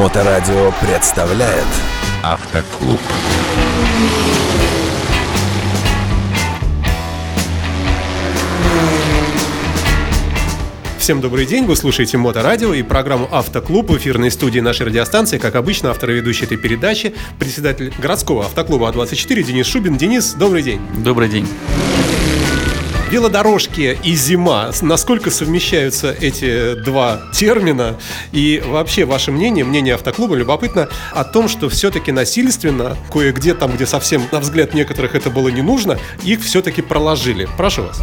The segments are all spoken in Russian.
Моторадио представляет Автоклуб Всем добрый день, вы слушаете Моторадио и программу «Автоклуб» в эфирной студии нашей радиостанции. Как обычно, автор и ведущий этой передачи, председатель городского автоклуба А24 Денис Шубин. Денис, добрый день. Добрый день. Велодорожки и зима. Насколько совмещаются эти два термина? И вообще, ваше мнение, мнение автоклуба, любопытно о том, что все-таки насильственно, кое-где там, где совсем, на взгляд некоторых, это было не нужно, их все-таки проложили. Прошу вас.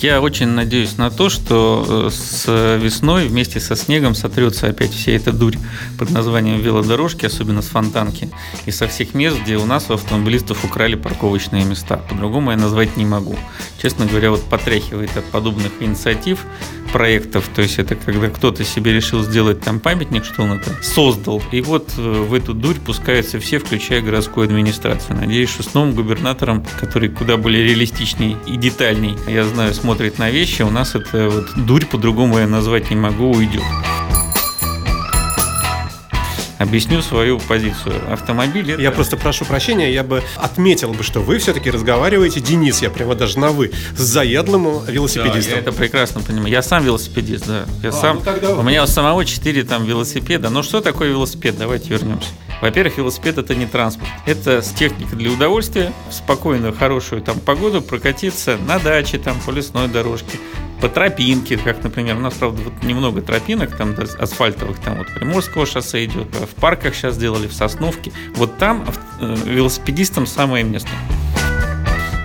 Я очень надеюсь на то, что э, с весной вместе со снегом сотрется опять вся эта дурь под названием велодорожки, особенно с фонтанки, и со всех мест, где у нас у автомобилистов украли парковочные места. По-другому я назвать не могу. Честно говоря, вот потряхивает от подобных инициатив, проектов. То есть это когда кто-то себе решил сделать там памятник, что он это создал. И вот э, в эту дурь пускаются все, включая городскую администрацию. Надеюсь, что с новым губернатором, который куда более реалистичней и детальней, я знаю, смотрит на вещи, у нас это вот дурь по-другому я назвать не могу, уйдет. Объясню свою позицию. Автомобиль это... Я просто прошу прощения, я бы отметил бы, что вы все-таки разговариваете, Денис, я прямо даже на «вы», с заядлым велосипедистом. Да, я это прекрасно понимаю. Я сам велосипедист, да. Я а, сам... Ну тогда... У меня у самого 4 там велосипеда. Но что такое велосипед? Давайте вернемся. Во-первых, велосипед это не транспорт. Это с техникой для удовольствия, в спокойную, хорошую там погоду прокатиться на даче, там, по лесной дорожке, по тропинке, как, например, у нас, правда, вот немного тропинок там асфальтовых, там вот Приморского шоссе идет, в парках сейчас сделали, в Сосновке. Вот там э, велосипедистам самое место.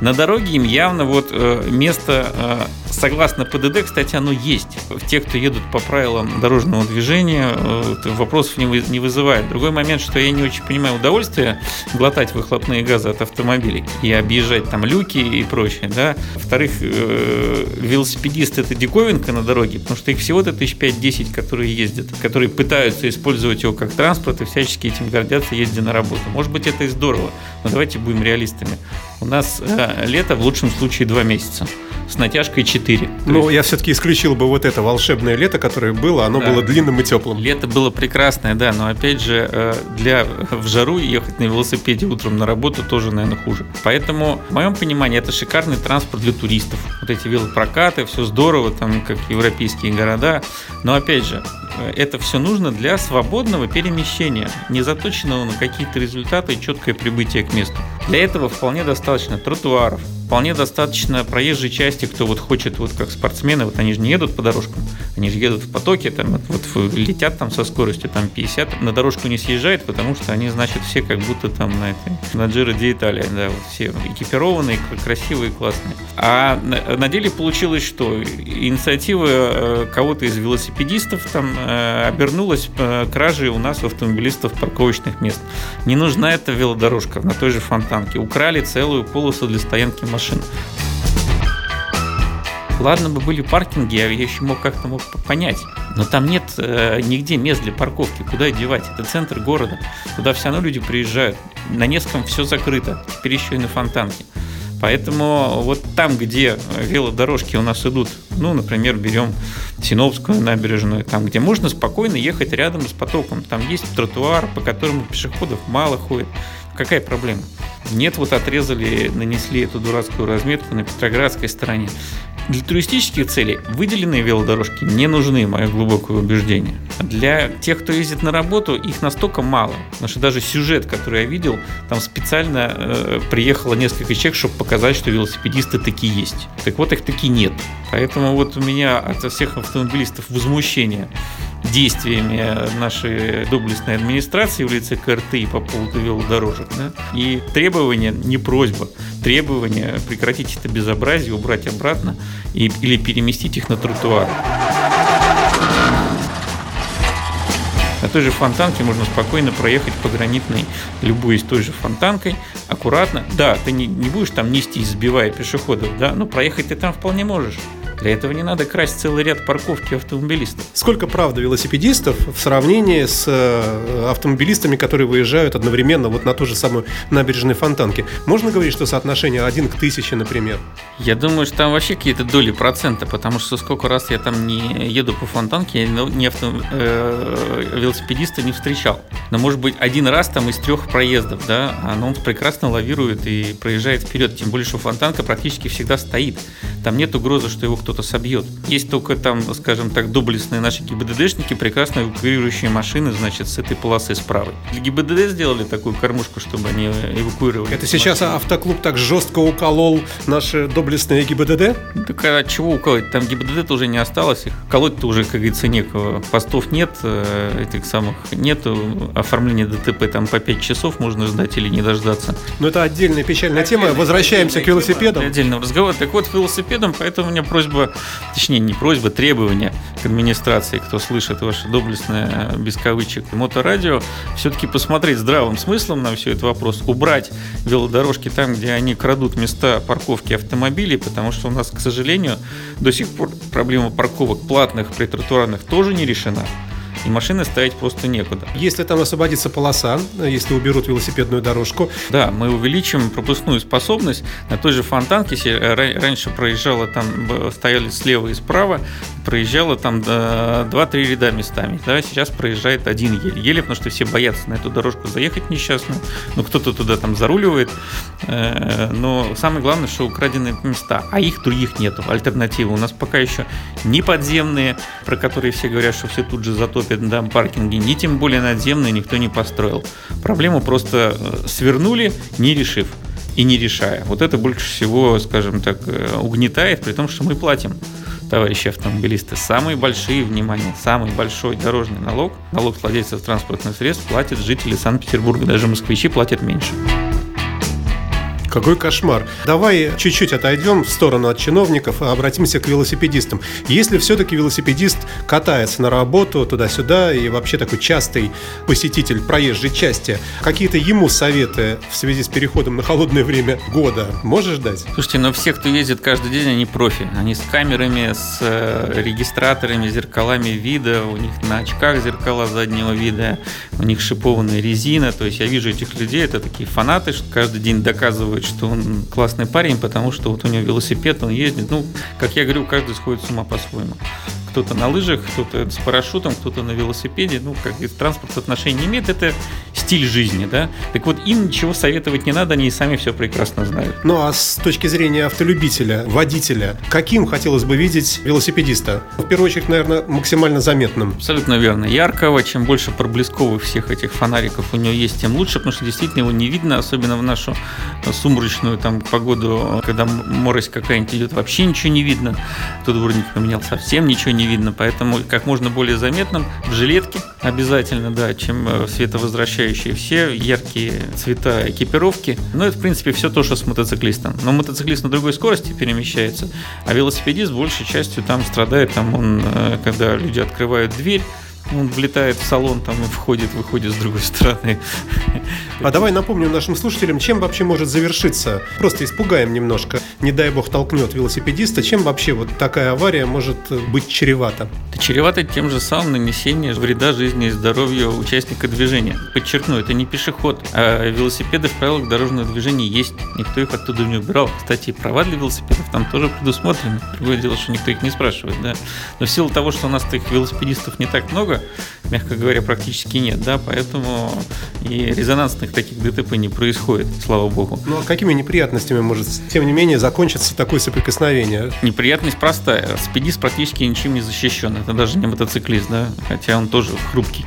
На дороге им явно вот э, место э, согласно ПДД, кстати, оно есть. Те, кто едут по правилам дорожного движения, э, вопросов не, вызывает. Другой момент, что я не очень понимаю удовольствие глотать выхлопные газы от автомобилей и объезжать там люки и прочее. Да? Во-вторых, э, велосипедист это диковинка на дороге, потому что их всего-то тысяч пять-десять, которые ездят, которые пытаются использовать его как транспорт и всячески этим гордятся, ездя на работу. Может быть, это и здорово, но давайте будем реалистами. У нас э, лето в лучшем случае два месяца с натяжкой 4. Ну, есть... я все-таки исключил бы вот это волшебное лето, которое было, оно да. было длинным и теплым. Лето было прекрасное, да, но опять же, э, для в жару ехать на велосипеде утром на работу тоже, наверное, хуже. Поэтому, в моем понимании, это шикарный транспорт для туристов. Вот эти велопрокаты, все здорово, там, как европейские города. Но, опять же, э, это все нужно для свободного перемещения, не заточенного на какие-то результаты и четкое прибытие к месту. Для этого вполне достаточно тротуаров, вполне достаточно проезжей части, кто вот хочет, вот как спортсмены, вот они же не едут по дорожкам, они же едут в потоке, там, вот летят там со скоростью там 50, на дорожку не съезжают, потому что они, значит, все как будто там на этой, на Джиро Ди Италия, да, вот все экипированные, красивые, классные. А на, на деле получилось, что инициатива э, кого-то из велосипедистов там э, обернулась э, кражей у нас у автомобилистов парковочных мест. Не нужна эта велодорожка на той же фонтанке. Украли целую полосу для стоянки машин. Ладно бы были паркинги, я еще мог как-то мог понять. Но там нет э, нигде мест для парковки. Куда девать? Это центр города. Туда все равно люди приезжают. На Невском все закрыто. Теперь еще и на Фонтанке. Поэтому вот там, где велодорожки у нас идут, ну, например, берем Синопскую набережную, там, где можно спокойно ехать рядом с потоком. Там есть тротуар, по которому пешеходов мало ходит. Какая проблема? Нет, вот отрезали, нанесли эту дурацкую разметку на Петроградской стороне. Для туристических целей выделенные велодорожки не нужны, мое глубокое убеждение. Для тех, кто ездит на работу, их настолько мало. Потому что даже сюжет, который я видел, там специально э, приехало несколько человек, чтобы показать, что велосипедисты такие есть. Так вот, их таки нет. Поэтому вот у меня от всех автомобилистов возмущение действиями нашей доблестной администрации в лице КРТ по поводу велодорожек. Да? И требование, не просьба, требование прекратить это безобразие, убрать обратно и, или переместить их на тротуар. На той же фонтанке можно спокойно проехать по гранитной, любой из той же фонтанкой, аккуратно. Да, ты не, не будешь там нести, сбивая пешеходов, да, но проехать ты там вполне можешь. Для этого не надо красть целый ряд парковки автомобилистов. Сколько, правда, велосипедистов в сравнении с э, автомобилистами, которые выезжают одновременно вот на ту же самую набережную Фонтанки? Можно говорить, что соотношение один к тысяче, например? Я думаю, что там вообще какие-то доли процента, потому что сколько раз я там не еду по Фонтанке, я ни авто, э, велосипедиста не встречал. Но может быть один раз там из трех проездов, да, а, он прекрасно лавирует и проезжает вперед, тем более, что Фонтанка практически всегда стоит. Там нет угрозы, что его кто-то собьет. Есть только там, скажем так, доблестные наши ГИБДДшники, прекрасно эвакуирующие машины, значит, с этой полосы справа. Для ГИБДД сделали такую кормушку, чтобы они эвакуировали. Это сейчас машины. автоклуб так жестко уколол наши доблестные ГИБДД? Так а чего уколоть? Там ГИБДД-то уже не осталось, их колоть-то уже, как говорится, некого. Постов нет, э, этих самых нету, оформления ДТП там по 5 часов можно ждать или не дождаться. Но это отдельная печальная тема. Возвращаемся к велосипедам. Отдельного разговора. Так вот, к велосипедам, поэтому у меня просьба, точнее, не просьба, требование к администрации, кто слышит ваше доблестное, без кавычек, моторадио, все-таки посмотреть здравым смыслом на все этот вопрос, убрать велодорожки там, где они крадут места парковки автомобилей, потому что у нас, к сожалению, до сих пор проблема парковок платных, притротуарных тоже не решена и машины ставить просто некуда. Если там освободится полоса, если уберут велосипедную дорожку. Да, мы увеличим пропускную способность. На той же фонтанке раньше проезжала там, стояли слева и справа, проезжало там 2-3 ряда местами. Да, сейчас проезжает один еле. Еле, потому что все боятся на эту дорожку заехать несчастно. Ну, кто-то туда там заруливает. Э, но самое главное, что украденные места, а их других нету. Альтернативы у нас пока еще не подземные, про которые все говорят, что все тут же затопят да, паркинги, ни тем более надземные никто не построил. Проблему просто э, свернули, не решив и не решая. Вот это больше всего, скажем так, э, угнетает, при том, что мы платим товарищи автомобилисты, самые большие, внимание, самый большой дорожный налог, налог с владельцев транспортных средств платят жители Санкт-Петербурга, даже москвичи платят меньше. Какой кошмар. Давай чуть-чуть отойдем в сторону от чиновников, и обратимся к велосипедистам. Если все-таки велосипедист катается на работу туда-сюда и вообще такой частый посетитель проезжей части, какие-то ему советы в связи с переходом на холодное время года можешь дать? Слушайте, но все, кто ездит каждый день, они профи. Они с камерами, с э, регистраторами, зеркалами вида, у них на очках зеркала заднего вида, у них шипованная резина. То есть я вижу этих людей, это такие фанаты, что каждый день доказывают, что он классный парень, потому что вот у него велосипед, он ездит. Ну, как я говорю, каждый сходит с ума по-своему кто-то на лыжах, кто-то с парашютом, кто-то на велосипеде, ну, как и транспорт отношения не имеет, это стиль жизни, да. Так вот, им ничего советовать не надо, они и сами все прекрасно знают. Ну, а с точки зрения автолюбителя, водителя, каким хотелось бы видеть велосипедиста? В первую очередь, наверное, максимально заметным. Абсолютно верно. Яркого, чем больше проблесковых всех этих фонариков у него есть, тем лучше, потому что действительно его не видно, особенно в нашу сумрачную там погоду, когда морось какая-нибудь идет, вообще ничего не видно. Тут дворник поменял совсем ничего не видно, поэтому как можно более заметным в жилетке обязательно, да, чем э, световозвращающие все яркие цвета экипировки. Но ну, это, в принципе, все то, что с мотоциклистом. Но мотоциклист на другой скорости перемещается, а велосипедист большей частью там страдает, там он, э, когда люди открывают дверь, он влетает в салон там и входит, выходит с другой стороны. А давай напомним нашим слушателям, чем вообще может завершиться. Просто испугаем немножко. Не дай бог толкнет велосипедиста. Чем вообще вот такая авария может быть чревата? Это чревато тем же самым нанесением вреда жизни и здоровью участника движения. Подчеркну, это не пешеход, а велосипеды в правилах дорожного движения есть. Никто их оттуда не убирал. Кстати, права для велосипедов там тоже предусмотрены. Другое дело, что никто их не спрашивает, да. Но в силу того, что у нас таких велосипедистов не так много, мягко говоря, практически нет, да, поэтому и резонансных таких ДТП не происходит, слава богу. Ну а какими неприятностями может, тем не менее, закончиться такое соприкосновение? Неприятность простая. Спидист практически ничем не защищен. Это даже не мотоциклист, да, хотя он тоже хрупкий.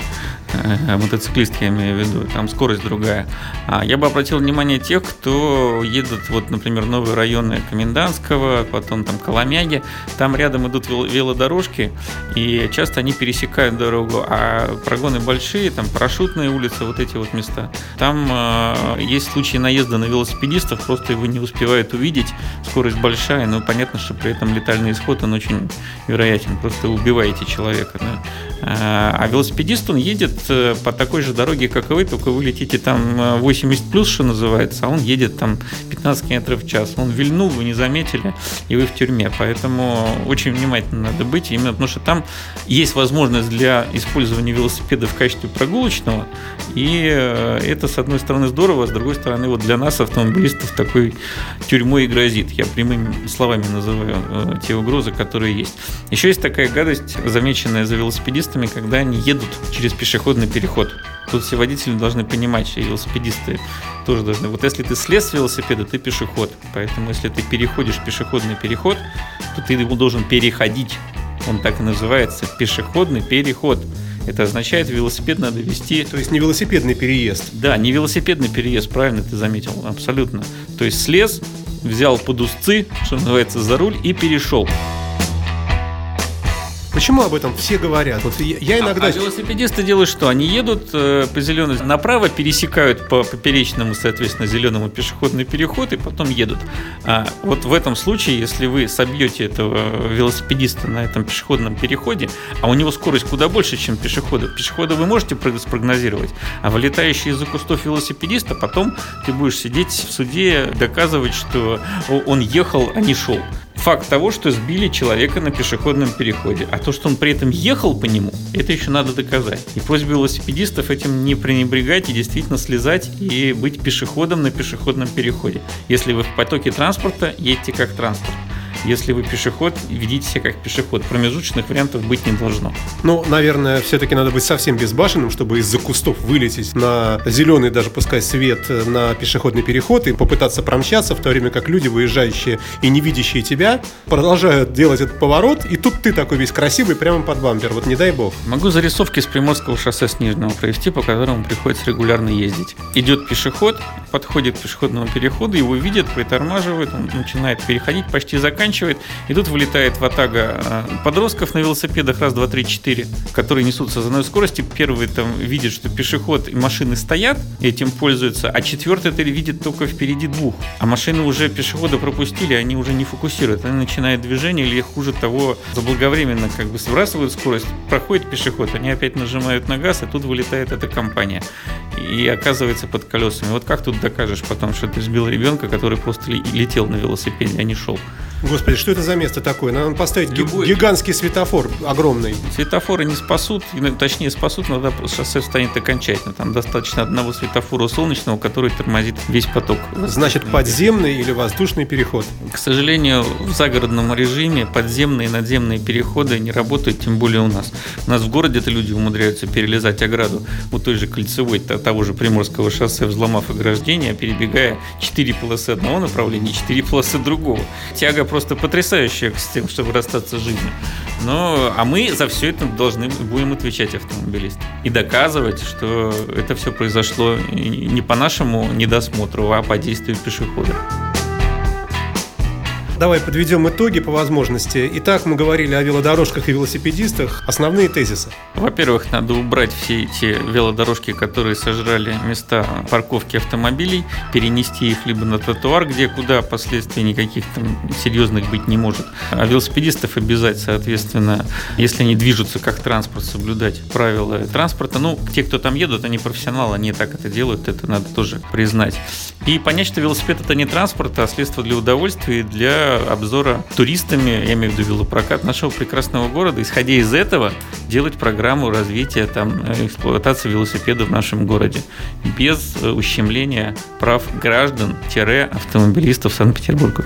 Э, мотоциклист, я имею в виду, там скорость другая. А я бы обратил внимание тех, кто едут, вот, например, новые районы Комендантского, потом там Коломяги, там рядом идут велодорожки, и часто они пересекают дорогу, а прогоны большие, там парашютные улицы, вот эти вот места. Там э, есть случаи наезда на велосипедистов, просто его не успевают увидеть, скорость большая, но понятно, что при этом летальный исход, он очень вероятен, просто убиваете человека, да? А велосипедист, он едет э, по такой же дороге, как и вы, только вы летите там 80 э, плюс, что называется, а он едет там 15 км в час. Он вильнул, вы не заметили, и вы в тюрьме. Поэтому очень внимательно надо быть, именно потому что там есть возможность для использования велосипеда в качестве прогулочного, и э, это, с одной стороны, здорово, а с другой стороны, вот для нас, автомобилистов, такой тюрьмой и грозит. Я прямыми словами называю те угрозы, которые есть. Еще есть такая гадость, замеченная за велосипедистами, когда они едут через пешеходный переход. Тут все водители должны понимать, что велосипедисты тоже должны. Вот если ты слез с велосипеда, ты пешеход. Поэтому если ты переходишь пешеходный переход, то ты его должен переходить. Он так и называется пешеходный переход. Это означает, велосипед надо вести... То есть не велосипедный переезд. Да, не велосипедный переезд, правильно ты заметил, абсолютно. То есть слез, взял под узцы, что называется, за руль и перешел. Почему об этом все говорят? Вот я иногда... А, а велосипедисты делают что? Они едут э, по зеленой направо, пересекают по поперечному, соответственно, зеленому пешеходный переход и потом едут. А вот в этом случае, если вы собьете этого велосипедиста на этом пешеходном переходе, а у него скорость куда больше, чем пешехода. Пешехода вы можете спрогнозировать, а вылетающий из-за кустов велосипедиста, потом ты будешь сидеть в суде, доказывать, что он ехал, а не шел факт того, что сбили человека на пешеходном переходе. А то, что он при этом ехал по нему, это еще надо доказать. И просьба велосипедистов этим не пренебрегать и действительно слезать и быть пешеходом на пешеходном переходе. Если вы в потоке транспорта, едьте как транспорт. Если вы пешеход, ведите себя как пешеход. Промежуточных вариантов быть не должно. Ну, наверное, все-таки надо быть совсем безбашенным, чтобы из-за кустов вылететь на зеленый, даже пускай свет, на пешеходный переход и попытаться промчаться, в то время как люди, выезжающие и не видящие тебя, продолжают делать этот поворот, и тут ты такой весь красивый прямо под бампер. Вот не дай бог. Могу зарисовки с Приморского шоссе Снежного провести, по которому приходится регулярно ездить. Идет пешеход, подходит к пешеходному переходу, его видят, притормаживают, он начинает переходить, почти заканчивает заканчивает, и тут вылетает в атага э, подростков на велосипедах, раз, два, три, четыре, которые несутся за одной скорости. Первый там видит, что пешеход и машины стоят, этим пользуются, а четвертый это видит только впереди двух. А машины уже пешехода пропустили, они уже не фокусируют, они начинают движение или хуже того, заблаговременно как бы сбрасывают скорость, проходит пешеход, они опять нажимают на газ, и тут вылетает эта компания и оказывается под колесами. Вот как тут докажешь потом, что ты сбил ребенка, который просто летел на велосипеде, а не шел? Господи, что это за место такое? Надо поставить Любой. гигантский светофор огромный. Светофоры не спасут, точнее спасут, но шоссе встанет окончательно. Там достаточно одного светофора солнечного, который тормозит весь поток. Значит, подземный или воздушный переход? К сожалению, в загородном режиме подземные и надземные переходы не работают, тем более у нас. У нас в городе это люди умудряются перелезать ограду у той же кольцевой, того же Приморского шоссе, взломав ограждение, перебегая 4 полосы одного направления и 4 полосы другого. Тяга просто потрясающая с тем, чтобы расстаться с жизнью. Но, а мы за все это должны будем отвечать автомобилисты. И доказывать, что это все произошло не по нашему недосмотру, а по действию пешехода. Давай подведем итоги по возможности. Итак, мы говорили о велодорожках и велосипедистах. Основные тезисы. Во-первых, надо убрать все эти велодорожки, которые сожрали места парковки автомобилей, перенести их либо на тротуар, где куда последствий никаких там серьезных быть не может. А велосипедистов обязать, соответственно, если они движутся как транспорт, соблюдать правила транспорта. Ну, те, кто там едут, они профессионалы, они так это делают, это надо тоже признать. И понять, что велосипед это не транспорт, а средство для удовольствия и для обзора туристами, я имею в виду велопрокат нашего прекрасного города. Исходя из этого, делать программу развития там, эксплуатации велосипеда в нашем городе без э, ущемления прав граждан-автомобилистов Санкт-Петербурга.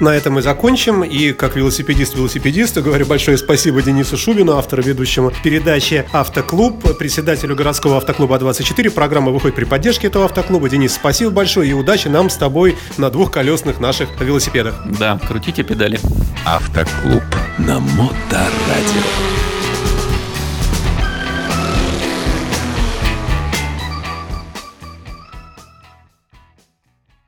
На этом мы закончим. И как велосипедист-велосипедисту говорю большое спасибо Денису Шубину, автору ведущему передачи «Автоклуб», председателю городского автоклуба 24. Программа выходит при поддержке этого автоклуба. Денис, спасибо большое и удачи нам с тобой на двухколесных наших велосипедах. Да, крутите педали. Автоклуб на Моторадио.